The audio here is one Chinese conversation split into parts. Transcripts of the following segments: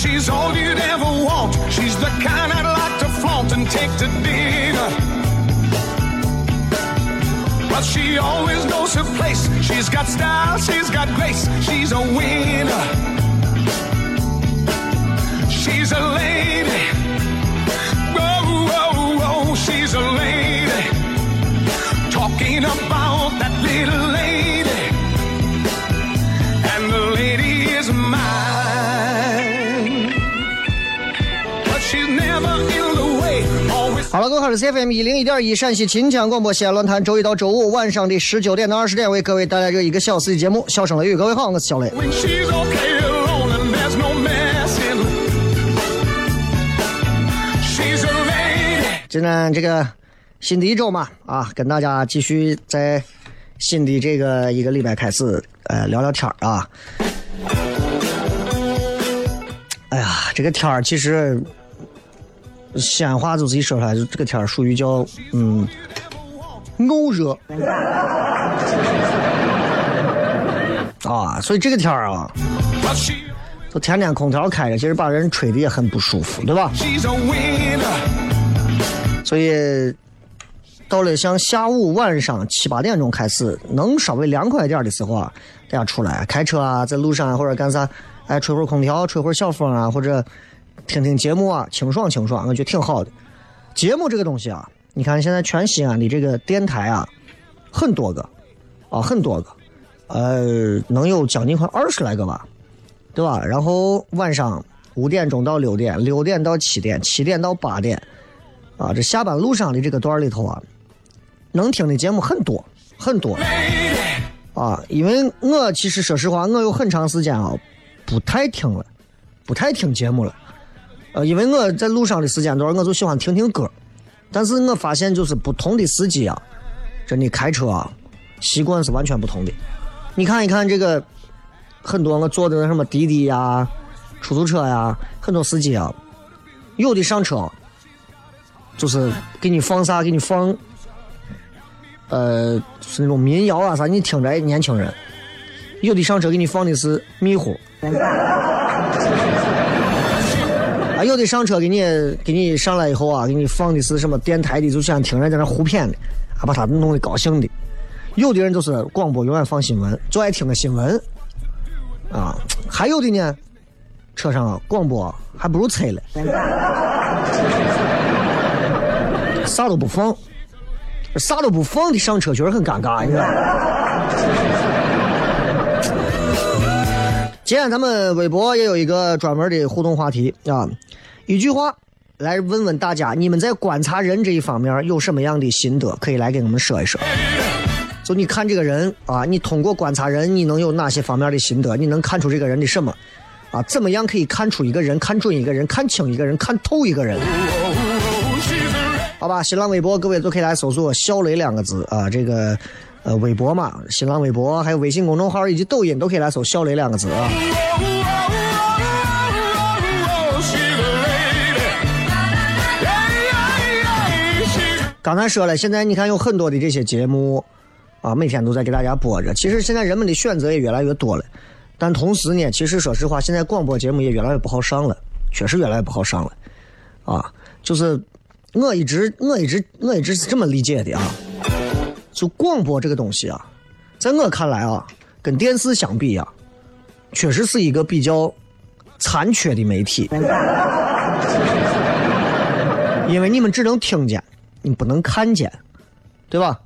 She's all you'd ever want. She's the kind I'd like to flaunt and take to dinner. But she always knows her place. She's got style, she's got grace. She's a winner. She's a lady. Whoa, whoa, whoa, she's a lady. Talking about that little lady. CFM 一零一点一陕西秦腔广播西安论坛，周一到周五晚上的十九点到二十点为各位带来这一个小时的节目《笑声雷雨》。各位好，我是小雷。今天这个新的一周嘛，啊，跟大家继续在新的这个一个礼拜开始，呃，聊聊天儿啊。哎呀，这个天儿其实西安话就自己说出来，就这个天儿属于叫嗯沤热啊，所以这个天儿啊，就天天空调开着，其实把人吹的也很不舒服，对吧？所以到了像下午晚上七八点钟开始，能稍微凉快一点的时候啊，大家出来开车啊，在路上啊或者干啥，哎，吹会儿空调，吹会儿小风啊，或者听听节目啊，清爽清爽，我觉得挺好的。节目这个东西啊，你看现在全西安的这个电台啊，很多个啊，很多个，呃，能有将近快二十来个吧，对吧？然后晚上五点钟到六点，六点到七点，七点到八点。啊，这下班路上的这个段里头啊，能听的节目很多很多啊。因为我其实说实话，我有很长时间啊不太听了，不太听节目了。呃，因为我在路上的时间段，我就喜欢听听歌。但是我发现，就是不同的司机啊，真的开车啊，习惯是完全不同的。你看一看这个，很多我坐的什么滴滴呀、出租车呀，很多司机啊，有的上车。就是给你放啥，给你放，呃，是那种民谣啊啥，你听着，年轻人，有的上车给你放的是迷糊，啊，有的上车给你给你上来以后啊，给你放的是什么电台的，就想听人在那胡谝的，啊，把他弄得高兴的。有的人就是广播永远放新闻，就爱听个新闻，啊，还有的呢，车上广播还不如车了。啥都不放，啥都不放的上车确实很尴尬，你知道。今天咱们微博也有一个专门的互动话题啊，一句话来问问大家，你们在观察人这一方面有什么样的心得，可以来给我们说一说。就你看这个人啊，你通过观察人，你能有哪些方面的心得？你能看出这个人的什么？啊，怎么样可以看出一个人、看准一个人、看清一个人、看透一个人？好吧，新浪微博各位都可以来搜索“小雷”两个字啊，这个呃微博嘛，新浪微博还有微信公众号以及抖音都可以来搜“小雷”两个字啊。刚才说了，现在你看有很多的这些节目啊，每天都在给大家播着。其实现在人们的选择也越来越多了，但同时呢，其实说实话，现在广播节目也越来越不好上了，确实越来越不好上了啊。就是我一直我一直我一直是这么理解的啊，就广播这个东西啊，在我看来啊，跟电视相比啊，确实是一个比较残缺的媒体，因为你们只能听见。你不能看见，对吧？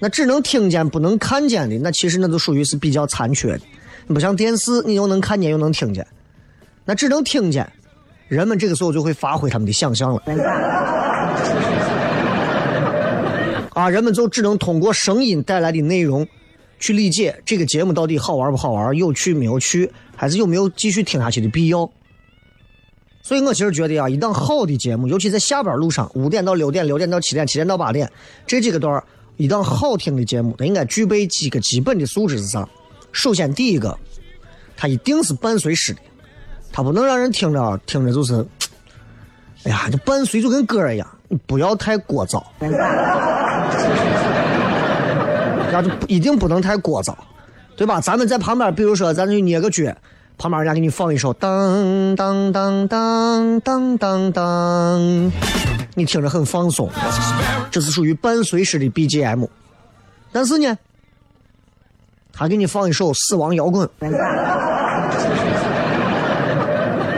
那只能听见不能看见的，那其实那就属于是比较残缺的。你不像电视，你又能看见又能听见，那只能听见。人们这个时候就会发挥他们的想象了。啊，人们就只能通过声音带来的内容，去理解这个节目到底好玩不好玩，有趣没有趣，还是有没有继续听下去的必要。所以我其实觉得啊，一档好的节目，尤其在下班路上，五点到六点，六点到七点，七点到八点这几个段一档好听的节目，它应该具备几个基本的素质是啥？首先，第一个，它一定是伴随式的，它不能让人听着听着就是，哎呀，这伴随就跟歌一样，你不要太聒噪，那就一定不能太聒噪，对吧？咱们在旁边，比如说，咱就捏个脚。旁边人家给你放一首当当当当当当当，你听着很放松，这是属于伴随式的 BGM。但是呢，他给你放一首死亡摇滚，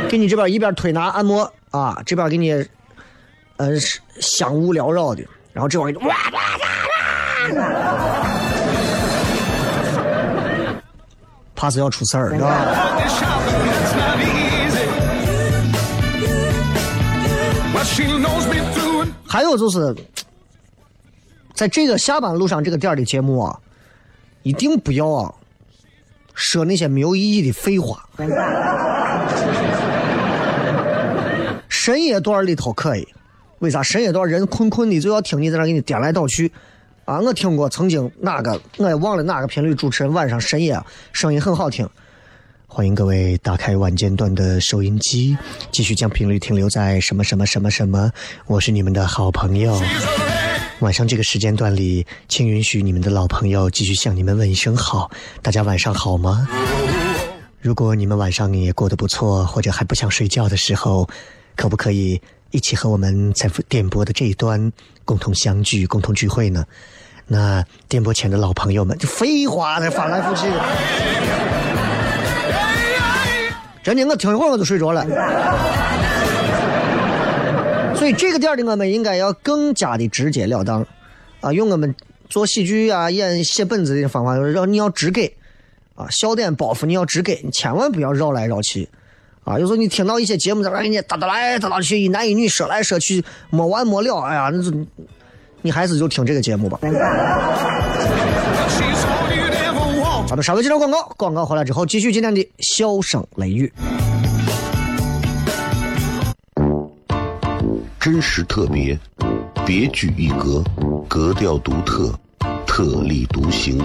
给你这边一边推拿按摩啊，这边给你呃香雾缭绕的，然后这边哇哇哇哇。怕是要出事儿，是吧？还有就是，在这个下班路上这个点的节目啊，一定不要啊说那些没有意义的废话。深夜段里头可以，为啥深夜段人困困的就要听你在那给你颠来倒去？啊，我听过曾经哪个我也忘了哪个频率主持人晚上深夜声音很好听，欢迎各位打开晚间段的收音机，继续将频率停留在什么什么什么什么，我是你们的好朋友。晚上这个时间段里，请允许你们的老朋友继续向你们问一声好，大家晚上好吗？如果你们晚上也过得不错，或者还不想睡觉的时候，可不可以一起和我们在电波的这一端共同相聚、共同聚会呢？那电波前的老朋友们，就废话，的翻来覆去。真的，我听一会儿我就睡着了。所以这个点的我们应该要更加的直截了当啊，用我们做喜剧啊、演写本子的方法，让你要直给啊，笑点包袱你要直给，你千万不要绕来绕去啊。有时候你听到一些节目在那给你哒哒来哒哒去，一男一女说来说去，没完没了，哎呀，那就。你还是就听这个节目吧。咱们稍微接着广告，广告回来之后继续今天的笑声雷雨。真实特别，别具一格，格调独特，特立独行，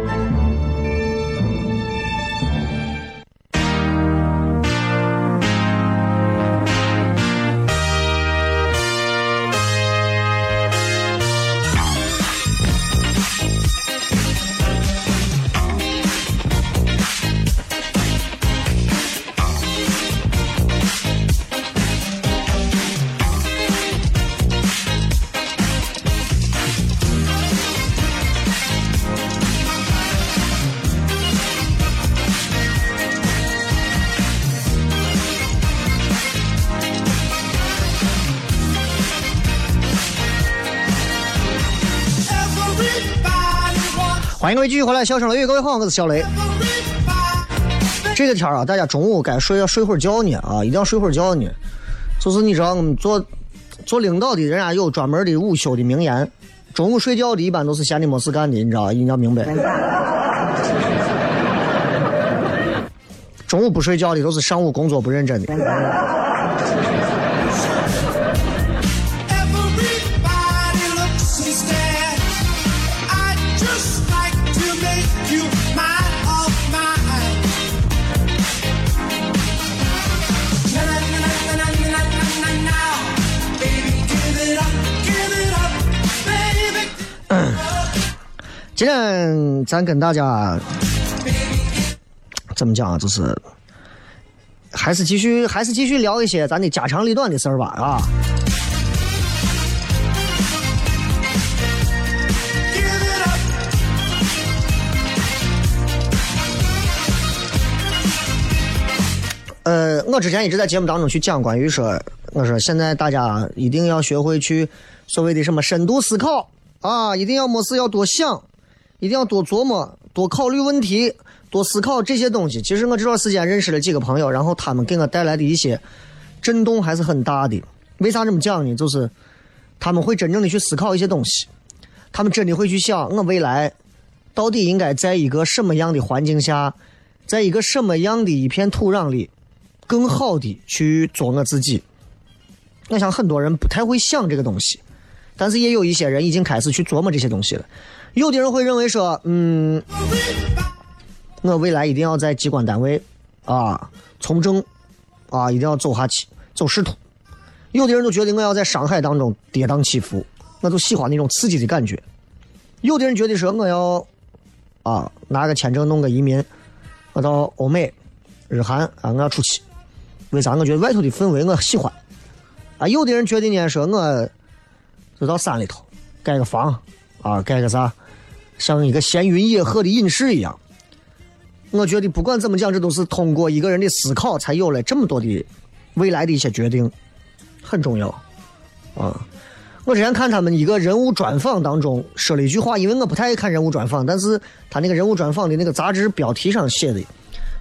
欢迎各位继续回来，笑声雷雨，各位好，我是小雷。这个天儿啊，大家中午该睡要睡会儿觉呢啊，一定要睡会儿觉呢。就是你知道，我们做做领导的，人家有专门的午休的名言。中午睡觉的，一般都是闲的没事干的，你知道，一定要明白。中午不睡觉的，都是上午工作不认真的。今天咱跟大家怎么讲啊？就是还是继续还是继续聊一些咱的家长里短的事儿吧啊。呃，我之前一直在节目当中去讲关于说，我说现在大家一定要学会去所谓的什么深度思考啊，一定要没事要多想，一定要多琢磨，多考虑问题，多思考这些东西。其实我这段时间认识了几个朋友，然后他们给我带来的一些震动还是很大的。为啥这么讲呢？就是他们会真正的去思考一些东西，他们真的会去想，我未来到底应该在一个什么样的环境下，在一个什么样的一片土壤里。更好的去做我自己。我想很多人不太会想这个东西，但是也有一些人已经开始去琢磨这些东西了。有的人会认为说，嗯，我未来一定要在机关单位啊从政啊，一定要走下去，走仕途。有的人都觉得我要在商海当中跌宕起伏，我就喜欢那种刺激的感觉。有的人觉得说我要啊拿个签证弄个移民，我到欧美、日韩啊，我要出去。为啥？我觉得外头的氛围我喜欢。啊，有的人觉得呢，说我就到山里头盖个房啊，盖个啥，像一个闲云野鹤的隐士一样。我觉得不管怎么讲，这都是通过一个人的思考，才有了这么多的未来的一些决定，很重要啊。我之前看他们一个人物专访当中说了一句话，因为我不太爱看人物专访，但是他那个人物专访的那个杂志标题上写的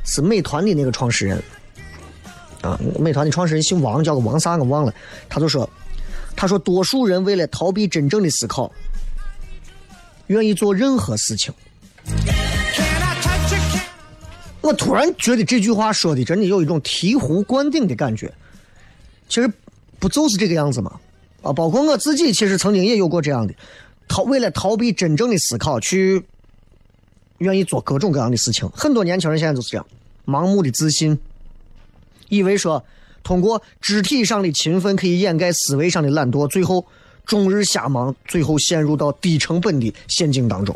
是美团的那个创始人。啊，美团的创始人姓王，叫个王啥我忘了。他就说，他说多数人为了逃避真正的思考，愿意做任何事情。我突然觉得这句话说的真的有一种醍醐灌顶的感觉。其实不就是这个样子吗？啊，包括我自己，其实曾经也有过这样的，逃为了逃避真正的思考，去愿意做各种各样的事情。很多年轻人现在就是这样，盲目的自信，以为说通过肢体上的勤奋可以掩盖思维上的懒惰，最后终日瞎忙，最后陷入到低成本的陷阱当中。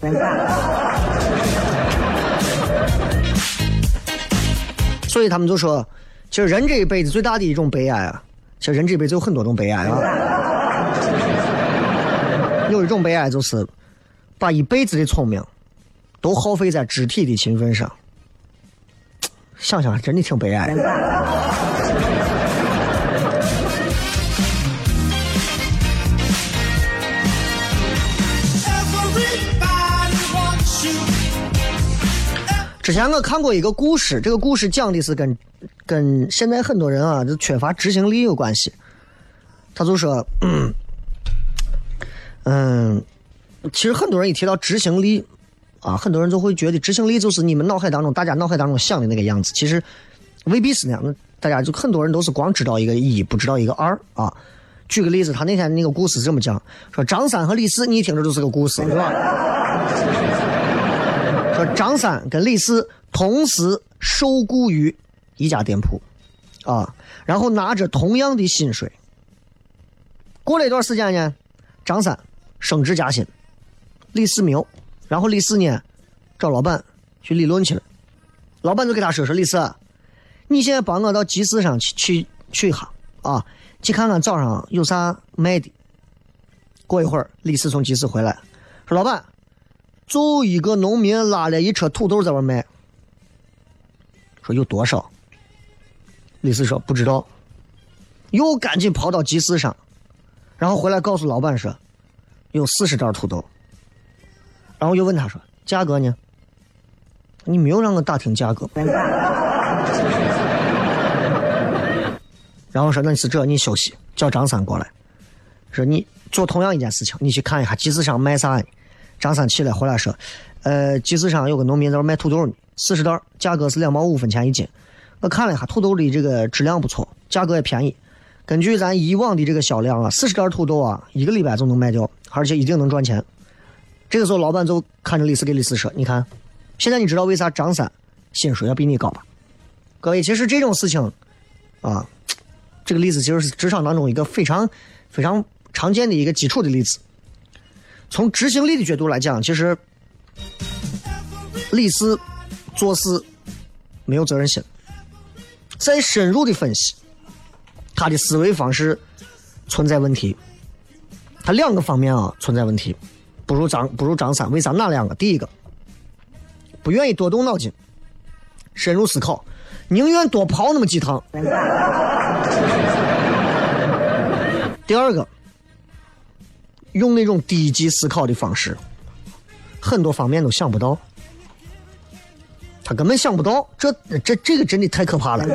所以他们就说，其实人这一辈子最大的一种悲哀啊，其实人这一辈子有很多种悲哀啊。有一种悲哀就是把一辈子的聪明都耗费在肢体的勤奋上，想想真的挺悲哀的。之前我看过一个故事，这个故事讲的是跟跟现在很多人啊，就缺乏执行力有关系。他就说，嗯，其实很多人一提到执行力啊，很多人就会觉得执行力就是你们脑海当中大家脑海当中想的那个样子，其实未必是那样。大家就很多人都是光知道一个一，不知道一个二啊。举个例子，他那天那个故事是这么讲：说张三和李四，你一听这就是个故事，是吧？说张三跟李四同时受雇于一家店铺，啊，然后拿着同样的薪水。过了一段时间呢，张三升职加薪，李四没有。然后李四呢，找老板去理论去了。老板就给他说：“说李四，你现在帮我到集市上去去去一下啊，去看看早上有啥卖的。”过一会儿，李四从集市回来，说：“老板，就一个农民拉了一车土豆在外卖。”说有多少？李四说不知道。又赶紧跑到集市上，然后回来告诉老板说，有四十袋土豆。然后又问他说价格呢？你没有让我打听价格。然后说那是这，你休息，叫张三过来，说你做同样一件事情，你去看一下集市上卖啥呢？张三起来回来说，呃，集市上有个农民在那卖土豆呢，四十袋，价格是两毛五分钱一斤。我看了一下土豆的这个质量不错，价格也便宜。根据咱以往的这个销量啊，四十袋土豆啊，一个礼拜就能卖掉，而且一定能赚钱。这个时候，老板就看着李四给李四说：“你看，现在你知道为啥张三薪水要比你高吧？”各位，其实这种事情啊，这个例子其实是职场当中一个非常非常常见的一个基础的例子。从执行力的角度来讲，其实李四做事没有责任心。再深入的分析，他的思维方式存在问题。他两个方面啊存在问题，不如张不如张三。为啥？哪两个？第一个，不愿意多动脑筋，深入思考，宁愿多跑那么几趟。第二个，用那种低级思考的方式，很多方面都想不到。他根本想不到，这这这个真的太可怕了。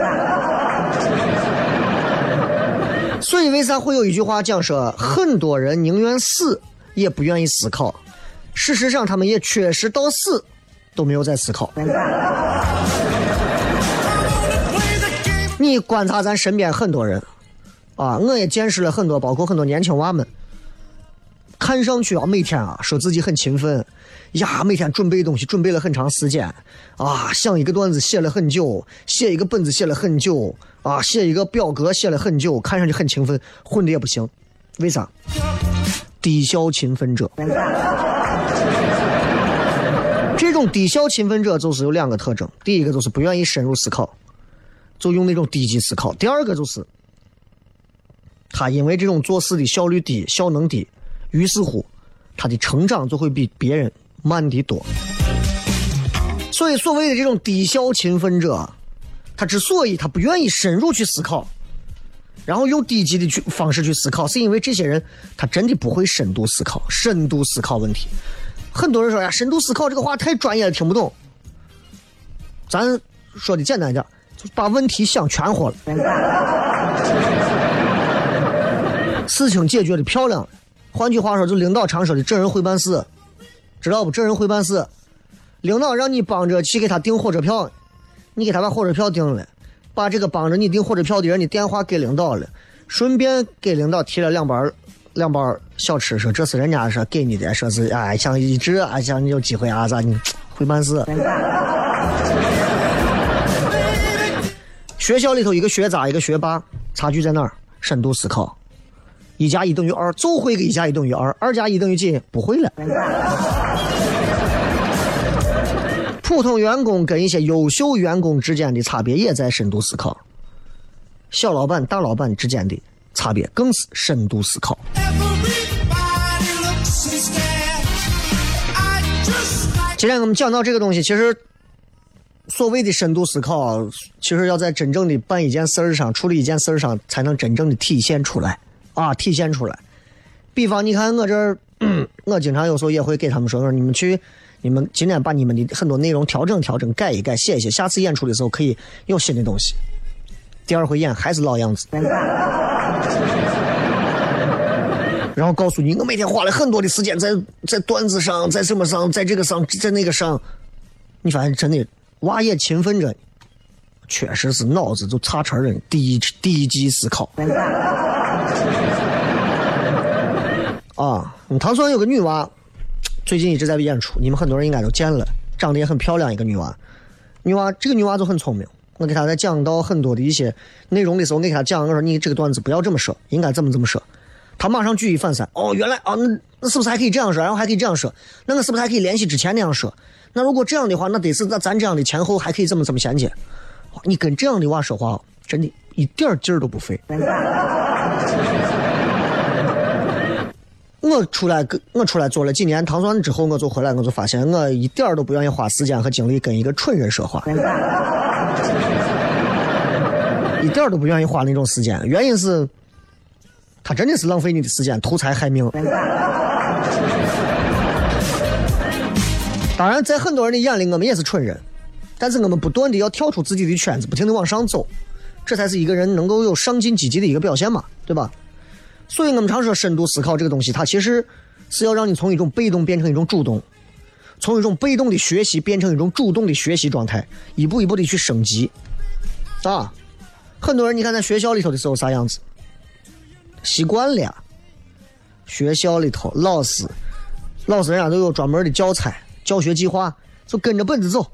所以为啥会有一句话讲说，很多人宁愿死也不愿意思考？事实上，他们也确实到死都没有在思考。你观察咱身边很多人，啊，我也见识了很多，包括很多年轻娃们，看上去啊，每天啊说自己很勤奋。呀，每天准备东西准备了很长时间，啊，想一个段子写了很久，写一个本子写了很久，啊，写一个表格写了很久，看上去很勤奋，混的也不行，为啥？低效勤奋者。这种低效勤奋者就是有两个特征，第一个就是不愿意深入思考，就用那种低级思考；第二个就是他因为这种做事的效率低、效能低，于是乎他的成长就会比别人。慢的多，所以所谓的这种低效勤奋者，他之所以他不愿意深入去思考，然后用低级的去方式去思考，是因为这些人他真的不会深度思考，深度思考问题。很多人说呀，深度思考这个话太专业了，听不懂。咱说的简单点，就把问题想全活了，事情解决的漂亮。换句话说，就领导常说的“这人会办事”。知道不？这人会办事，领导让你帮着去给他订火车票，你给他把火车票订了，把这个帮着你订火车票的人的电话给领导了，顺便给领导提了两包两包小吃，说这是人家说给你的，说是哎想一直啊想你有机会啊咋你会办事。学校里头一个学渣一个学霸，差距在哪儿？深度思考，一加一等于二，就会个一加一等于二，二加一等于几？不会了。普通员工跟一些优秀员工之间的差别也在深度思考，小老板、大老板之间的差别更是深度思考。今天我们讲到这个东西，其实所谓的深度思考，其实要在真正的办一件事儿上、处理一件事儿上，才能真正的体现出来啊，体现出来。比方，你看我这儿，我经常有时候也会给他们说说，你们去。你们今天把你们的很多内容调整调整，改一改，写一写，下次演出的时候可以有新的东西。第二回演还是老样子，然后告诉你，我每天花了很多的时间在在段子上，在什么上，在这个上，在那个上。你发现真的娃也勤奋着，确实是脑子就差成人，低低级思考。啊，唐酸有个女娃，最近一直在演出，你们很多人应该都见了，长得也很漂亮一个女娃。女娃这个女娃就很聪明，我给她在讲到很多的一些内容的时候，我给她讲，我说你这个段子不要这么说，应该怎么怎么说。她马上举一反三，哦，原来啊，那那是不是还可以这样说？然后还可以这样说，那我是不是还可以联系之前那样说？那如果这样的话，那得是那咱这样的前后还可以怎么怎么衔接？哇你跟这样的娃说话，真的一点劲儿都不费。我出来跟我出来做了几年糖蒜之后，我就回来，我就发现我一点儿都不愿意花时间和精力跟一个蠢人说话，一点都不愿意花那种时间。原因是，他真的是浪费你的时间，图财害命。当然，在很多人的眼里，我们也是蠢人，但是我们不断的要跳出自己的圈子，不停的往上走，这才是一个人能够有上进积极的一个表现嘛，对吧？所以我们常说深度思考这个东西，它其实是要让你从一种被动变成一种主动，从一种被动的学习变成一种主动的学习状态，一步一步的去升级。啊，很多人你看在学校里头的时候啥样子，习惯了。学校里头老师，老师人家都有专门的教材、教学计划，就跟着本子走。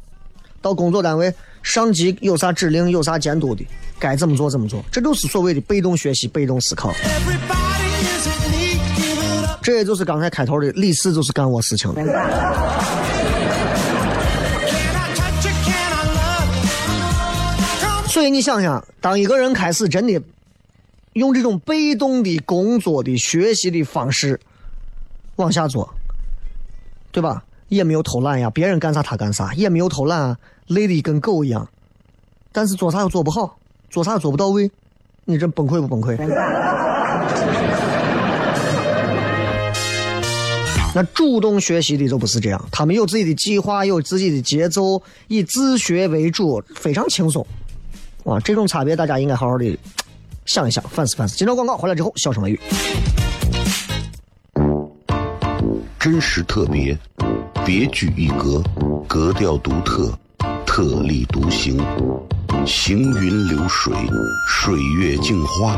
到工作单位，上级有啥指令、有啥监督的，该怎么做怎么做，这就是所谓的被动学习、被动思考。这也就是刚才开头的，历史就是干我事情所以你想想，当一个人开始真的用这种被动的工作的学习的方式往下做，对吧？也没有偷懒呀，别人干啥他干啥，也没有偷懒啊，累的跟狗一样。但是做啥又做不好，做啥又做不到位，你这崩溃不崩溃？那主动学习的就不是这样，他们有自己的计划，有自己的节奏，以自学为主，非常轻松。哇，这种差别大家应该好好的想一想，反思反思。今朝广告回来之后，笑声雷雨。真实特别，别具一格，格调独特，特立独行，行云流水，水月镜花，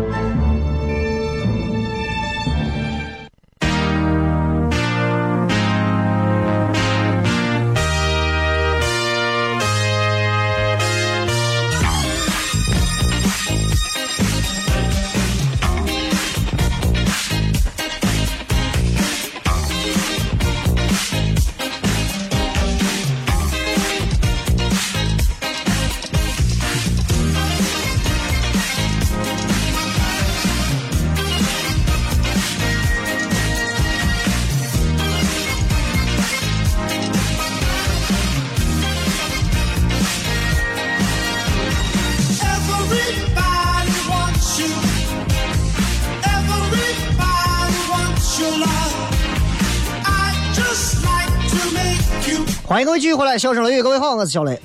续回来，笑声雷雨，各位好，我是小雷。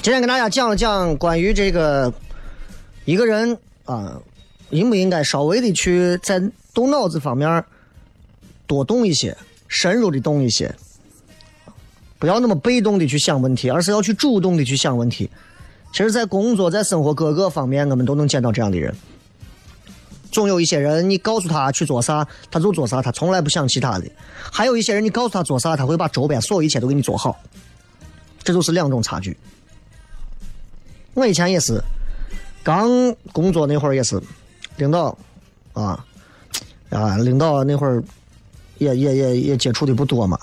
今天跟大家讲了讲关于这个一个人啊应不应该稍微的去在动脑子方面多动一些，深入的动一些，不要那么被动的去想问题，而是要去主动的去想问题。其实，在工作、在生活各个方面，我们都能见到这样的人。总有一些人，你告诉他去做啥，他就做啥，他从来不想其他的；还有一些人，你告诉他做啥，他会把周边所有一切都给你做好。这就是两种差距。我以前也是，刚工作那会儿也是，领导啊啊，领导那会儿也也也也接触的不多嘛。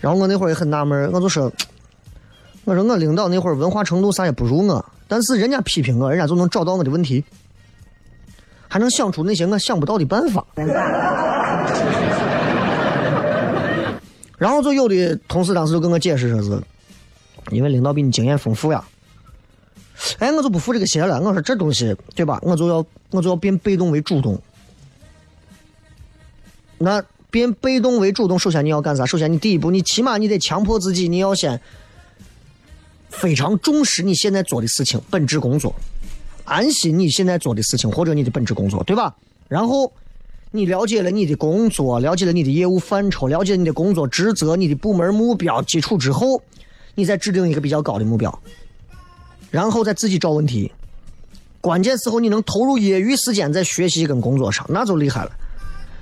然后我那会儿也很纳闷，我就说，我说我领导那会儿文化程度啥也不如我，但是人家批评我，人家就能找到我的问题，还能想出那些我想不到的办法。然后就有的同事当时就跟我解释说是，因为领导比你经验丰富呀。哎，我就不服这个邪了。我说这东西对吧？我就要我就要变被动为主动。那变被动为主动，首先你要干啥？首先你第一步，你起码你得强迫自己，你要先非常重视你现在做的事情，本职工作，安心你现在做的事情或者你的本职工作，对吧？然后你了解了你的工作，了解了你的业务范畴，了解你的工作职责、你的部门目标基础之后，你再制定一个比较高的目标。然后再自己找问题。关键时候你能投入业余时间在学习跟工作上，那就厉害了。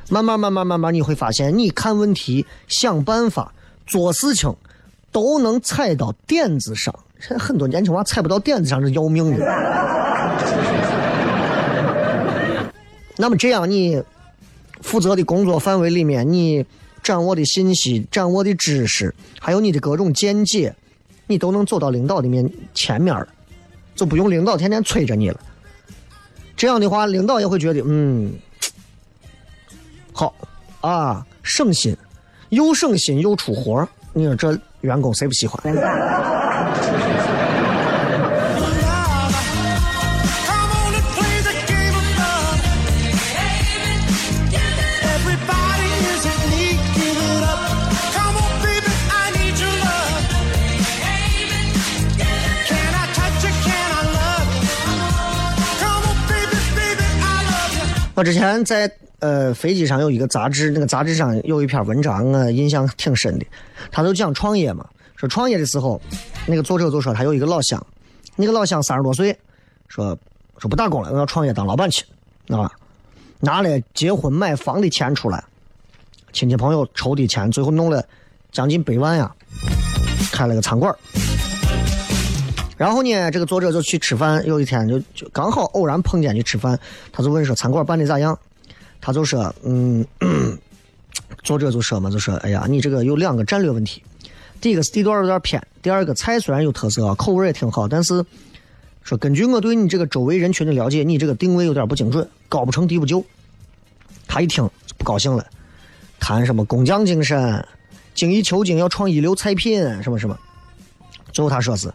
慢慢慢慢慢慢，你会发现，你看问题、想办法、做事情，都能踩到点子上。现在很多年轻娃踩不到点子上是要命的。那么这样，你负责的工作范围里面，你掌握的信息、掌握的知识，还有你的各种见解，你都能走到领导的面前面了。就不用领导天天催着你了。这样的话，领导也会觉得，嗯，好啊，省心，又省心又出活，你说这员工谁不喜欢？我之前在。呃飞机上有一个杂志，那个杂志上有一篇文章，我印象挺深的。他就讲创业嘛，说创业的时候，那个作者就说他有一个老乡，那个老乡三十多岁，说说不打工了，我要创业当老板去，啊，拿了结婚买房的钱出来，亲戚朋友筹的钱，最后弄了将近百万呀，开了个餐馆。然后呢，这个作者就去吃饭，有一天就就刚好偶然碰见去吃饭，他就问说餐馆办的咋样？他就说，嗯，作者就说嘛，就说，哎呀，你这个有两个战略问题，第一个是地段有点偏，第二个菜虽然有特色，口味也挺好，但是说根据我对你这个周围人群的了解，你这个定位有点不精准，高不成低不就。他一听就不高兴了，谈什么工匠精神，精益求精，要创一流菜品，什么什么。最后他说是。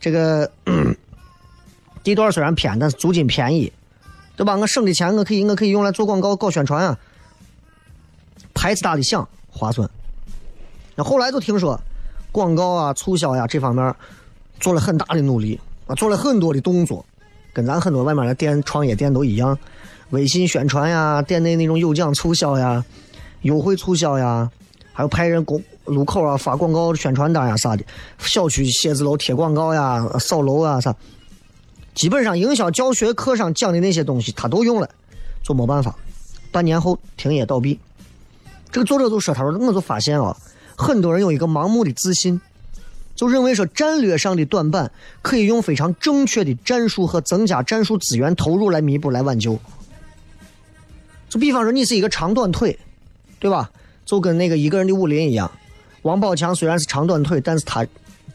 这个 地段虽然偏，但是租金便宜，对吧？我省的钱，我可以我可以用来做广告、搞宣传啊，牌子打的响，划算。那后来就听说，广告啊、促销呀、这方面做了很大的努力啊，做了很多的动作，跟咱很多外面的店创业店都一样，微信宣传呀、店内那种有奖促销呀、优惠促销呀，还有派人公路口啊发广告宣传单呀啥的，小区写字楼贴广告呀、扫楼啊啥，基本上营销教学课上讲的那些东西他都用了，就没办法，半年后停业倒闭。这个作者就说：“他说我就发现啊，很多人有一个盲目的自信，就认为说战略上的短板可以用非常正确的战术和增加战术资源投入来弥补来挽救。就比方说你是一个长短腿，对吧？就跟那个一个人的武林一样，王宝强虽然是长短腿，但是他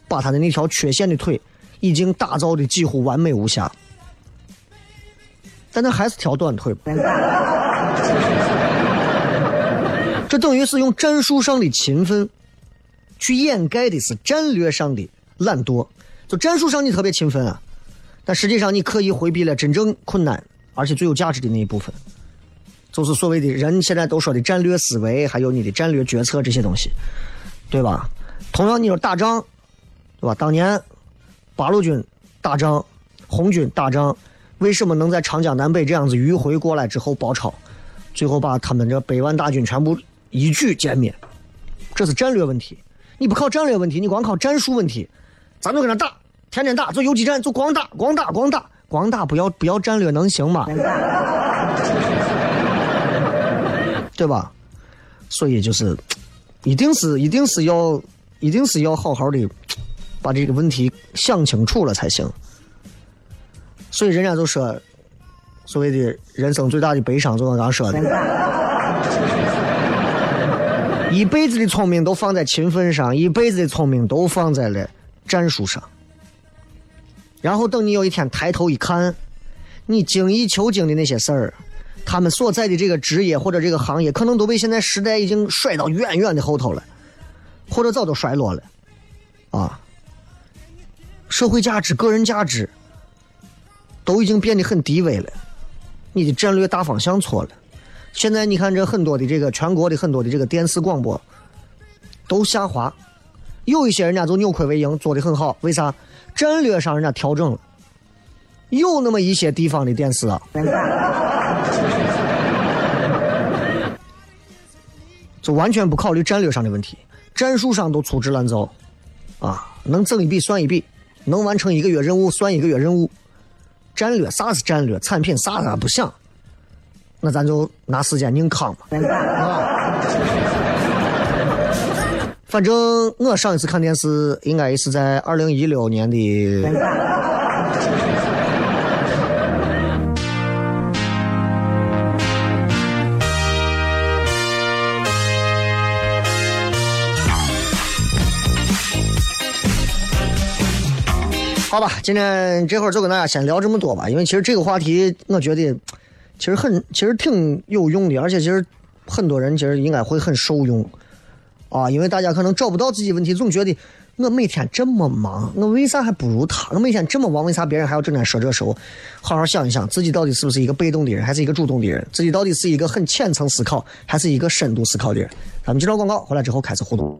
把他的那条缺陷的腿已经打造的几乎完美无瑕，但他还是条短腿。这等于是用战术上的勤奋，去掩盖的是战略上的懒惰。就战术上你特别勤奋啊，但实际上你刻意回避了真正困难而且最有价值的那一部分，就是所谓的人现在都说的战略思维，还有你的战略决策这些东西，对吧？同样，你说打仗，对吧？当年八路军打仗，红军打仗，为什么能在长江南北这样子迂回过来之后包抄，最后把他们这百万大军全部一举歼灭？这是战略问题。你不靠战略问题，你光靠战术问题，咱就跟他打，天天打，做游击战，就光打，光打，光打，光打，不要不要战略能行吗？对吧？所以就是，一定是一定是要一定是要好好的把这个问题想清楚了才行。所以人家就说，所谓的人生最大的悲伤，就我刚说的，一辈子的聪明都放在勤奋上，一辈子的聪明都放在了战术上。然后等你有一天抬头一看，你精益求精的那些事儿，他们所在的这个职业或者这个行业，可能都被现在时代已经甩到远远的后头了，或者早都衰落了，啊，社会价值、个人价值都已经变得很低微了，你的战略大方向错了。现在你看这很多的这个全国的很多的这个电视广播都下滑，有一些人家就扭亏为盈，做的很好，为啥？战略上人家调整了。有那么一些地方的电视啊，就完全不考虑战略上的问题，战术上都粗制滥造，啊，能整一笔算一笔，能完成一个月任务算一个月任务，战略啥是战略，产品啥啥不想，那咱就拿时间硬扛嘛。啊，反正我上一次看电视应该是在二零一六年的。好吧，今天这会儿就跟大家先聊这么多吧，因为其实这个话题，我觉得其实很，其实挺有用的，而且其实很多人其实应该会很受用啊，因为大家可能找不到自己问题，总觉得我每天这么忙，我为啥还不如他？我每天这么忙，为啥别人还要整天说这说？好好想一想，自己到底是不是一个被动的人，还是一个主动的人？自己到底是一个很浅层思考，还是一个深度思考的人？咱们接着广告，回来之后开始互动。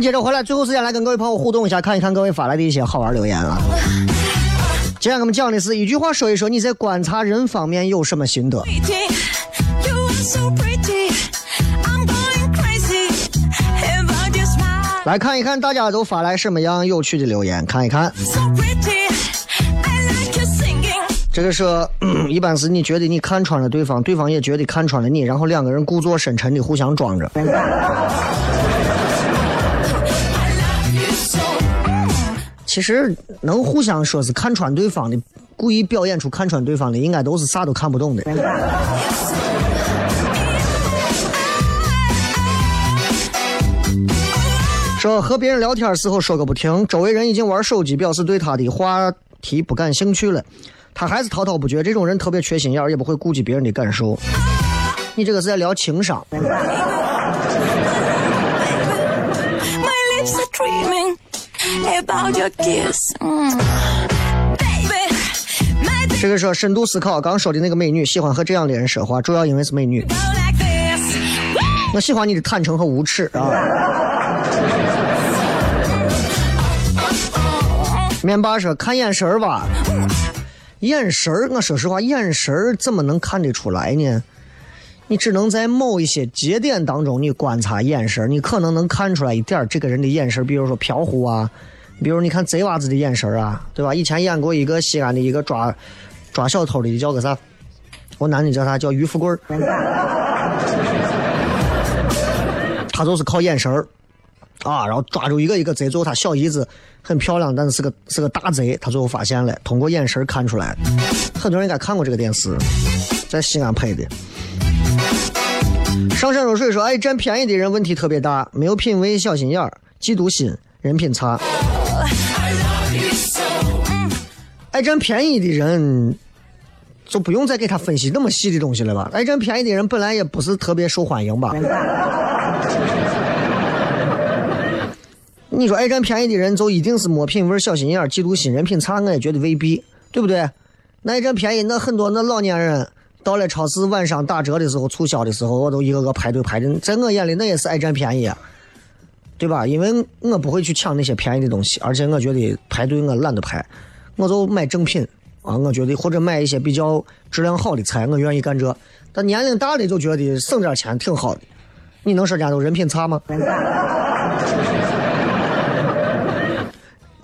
接着回来，最后时间来跟各位朋友互动一下，看一看各位发来的一些好玩留言啊。今天我们讲的是一句话说一说你在观察人方面有什么心得。来看一看大家都发来什么样有趣的留言，看一看。so pretty. I like you singing. 这个是、嗯 一般是你觉得你看穿了对方，对方也觉得看穿了你，然后两个人故作深沉的互相装着。其实能互相说是看穿对方的，故意表演出看穿对方的，应该都是啥都看不懂的。说和别人聊天时候说个不停，周围人已经玩手机，表示对他的话题不感兴趣了，他还是滔滔不绝。这种人特别缺心眼，也不会顾及别人的感受。你这个是在聊情商。About your kiss. Mm. Baby, 这个说深度思考，刚说的那个美女喜欢和这样的人说话，主要因为是美女。我喜欢你的坦诚和无耻啊！面霸说看眼神儿吧，眼神儿，我说实话，眼神儿怎么能看得出来呢？你只能在某一些节点当中，你观察眼神，你可能能看出来一点这个人的眼神，比如说飘忽啊，比如你看贼娃子的眼神啊，对吧？以前演过一个西安的一个抓抓小偷的，叫个啥？我男的叫啥？叫于富贵儿。他就是靠眼神儿啊，然后抓住一个一个贼，最后他小姨子很漂亮，但是是个是个大贼，他最后发现了，通过眼神看出来。很多人应该看过这个电视，在西安拍的。上善若水说：“爱占便宜的人问题特别大，没有品味，小心眼儿，嫉妒心，人品差。爱占便宜的人，就不用再给他分析那么细的东西了吧？爱占便宜的人本来也不是特别受欢迎吧？你说爱占便宜的人就一定是没品味、小心眼儿、嫉妒心、人品差？我也觉得未必，对不对？那爱占便宜，那很多那老年人到了超市晚上打折的时候、促销的时候，我都一个个排队排的，在我眼里那也是爱占便宜啊，对吧？因为我不会去抢那些便宜的东西，而且我觉得排队我懒得排，我就买正品啊，我觉得或者买一些比较质量好的菜，我愿意干这。但年龄大的就觉得省点钱挺好的，你能说人家都人品差吗？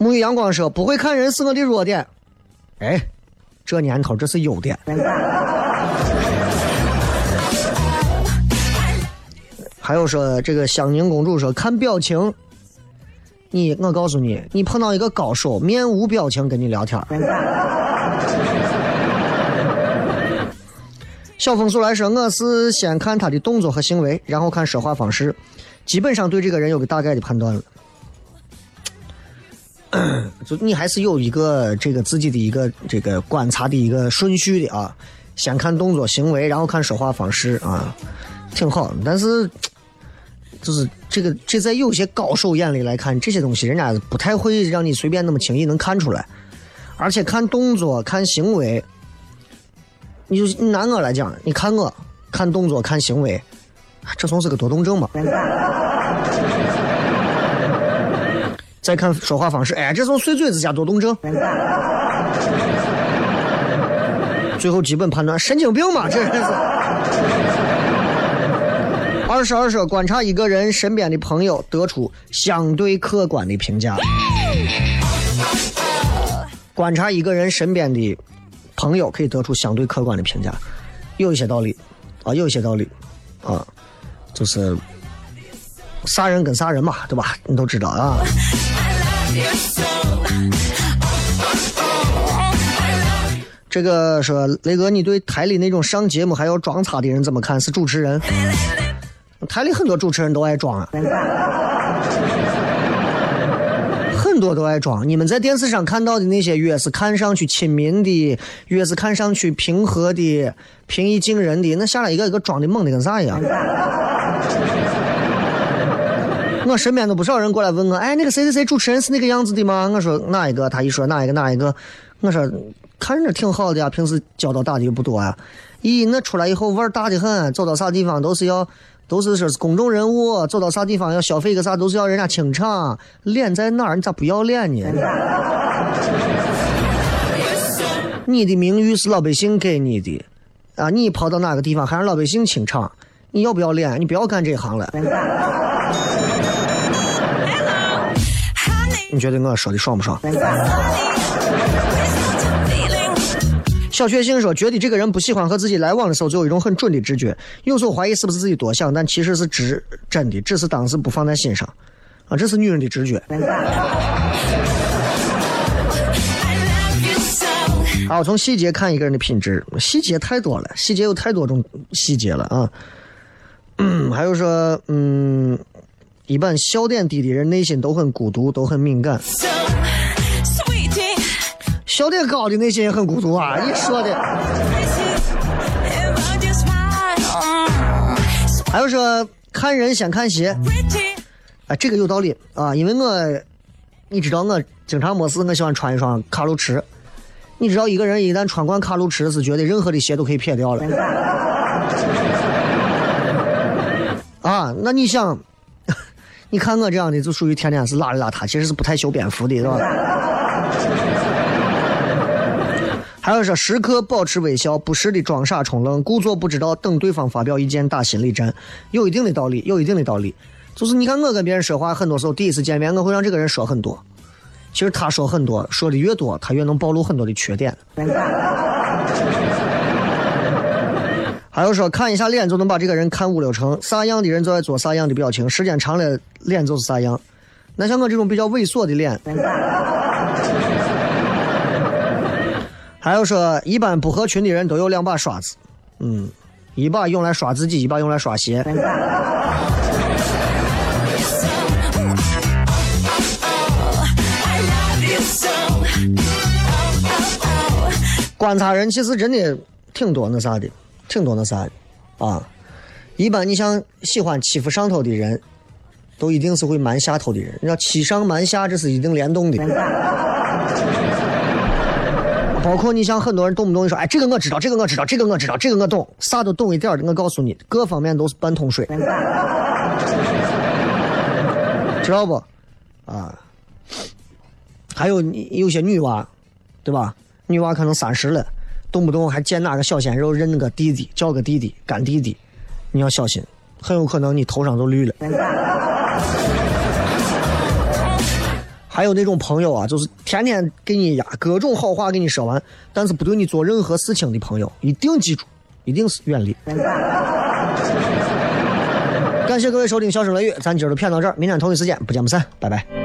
沐浴阳光说不会看人是我的弱点，哎，这年头这是优点。还有说这个香凝公主说看表情，你我告诉你，你碰到一个高手，面无表情跟你聊天。小风速来说，我是先看他的动作和行为，然后看说话方式，基本上对这个人有个大概的判断了。就你还是有一个这个自己的一个这个观察的一个顺序的啊，先看动作行为，然后看说话方式啊，挺好。但是就是这个这在有些高手眼里来看，这些东西人家不太会让你随便那么轻易能看出来，而且看动作看行为，你就拿我来讲，你看我看动作看行为，这算是个多动症嘛？再看说话方式，哎，这算碎嘴子加多动症。最后基本判断神经病嘛，这人是。二十二说观察一个人身边的朋友，得出相对客观的评价。观察一个人身边的朋友，可以得出相对客观的评价，有一些道理啊，有一些道理啊，就是啥人跟啥人嘛，对吧？你都知道啊。这个说雷哥，你对台里那种上节目还要装叉的人怎么看？是主持人？台里很多主持人都爱装啊，很多都爱装。你们在电视上看到的那些，越是看上去亲民的，越是看上去平和的、平易近人的，那下来一个一个装的猛的跟啥一样。我身边都不少人过来问我，哎，那个谁谁谁主持人是那个样子的吗？我说哪一个？他一说哪一个哪一个，我说看着挺好的呀，平时交道打的又不多啊。咦，那出来以后腕儿大的很，走到啥地方都是要，都是说是公众人物，走到啥地方要消费个啥，都是要人家清场。脸在哪儿？你咋不要脸呢？你的名誉是老百姓给你的，啊，你跑到哪个地方还让老百姓清场，你要不要脸？你不要干这行了。你觉得我说的爽不爽？小确幸说，觉得这个人不喜欢和自己来往的时候，就有一种很准的直觉，有时候怀疑是不是自己多想，但其实是直真的，只是当时不放在心上。啊，这是女人的直觉。I love you so. 啊，从细节看一个人的品质，细节太多了，细节有太多种细节了啊。嗯，还有说，嗯，一般笑点低的人内心都很孤独，都很敏感；笑点高的内心也很孤独啊。你说的。还有说，看人先看鞋，pretty. 啊，这个有道理啊，因为我，你知道我经常没事，我喜欢穿一双卡路驰。你知道一个人一旦穿惯卡路驰，是觉得任何的鞋都可以撇掉了。啊，那你想，你看我这样的就属于天天是邋里邋遢，其实是不太修边幅的，是吧？还有说，时刻保持微笑，不时的装傻充愣，故作不知道，等对方发表意见打心理战，有一定的道理，有一定的道理。就是你看我跟别人说话，很多时候第一次见面，我会让这个人说很多，其实他说很多，说的越多，他越能暴露很多的缺点。还有说看一下脸就能把这个人看五六成，啥样的人就爱做啥样的表情，时间长了脸就是啥样。那像我这种比较猥琐的脸，还有说一般不合群的人都有两把刷子，嗯，一把用来刷自己，一把用来刷鞋。观察人其实真的挺多那啥的，挺多那啥的啊。一般你像喜欢欺负上头的人，都一定是会瞒下头的人。你知道欺上瞒下，这是一定联动的。包括你像很多人动不动就说，哎，这个我知道，这个我知道，这个我知道，这个我懂，啥都懂一点的。我告诉你，各方面都是半桶水，知道不？啊，还有你有些女娃，对吧？女娃可能三十了，动不动还见哪个小鲜肉认个弟弟，叫个弟弟、干弟弟，你要小心，很有可能你头上都绿了。还有那种朋友啊，就是天天给你呀各种好话给你说完，但是不对你做任何事情的朋友，一定记住，一定是远离。感谢各位收听《笑声雷雨》，咱今儿就骗到这儿，明天同一时间不见不散，拜拜。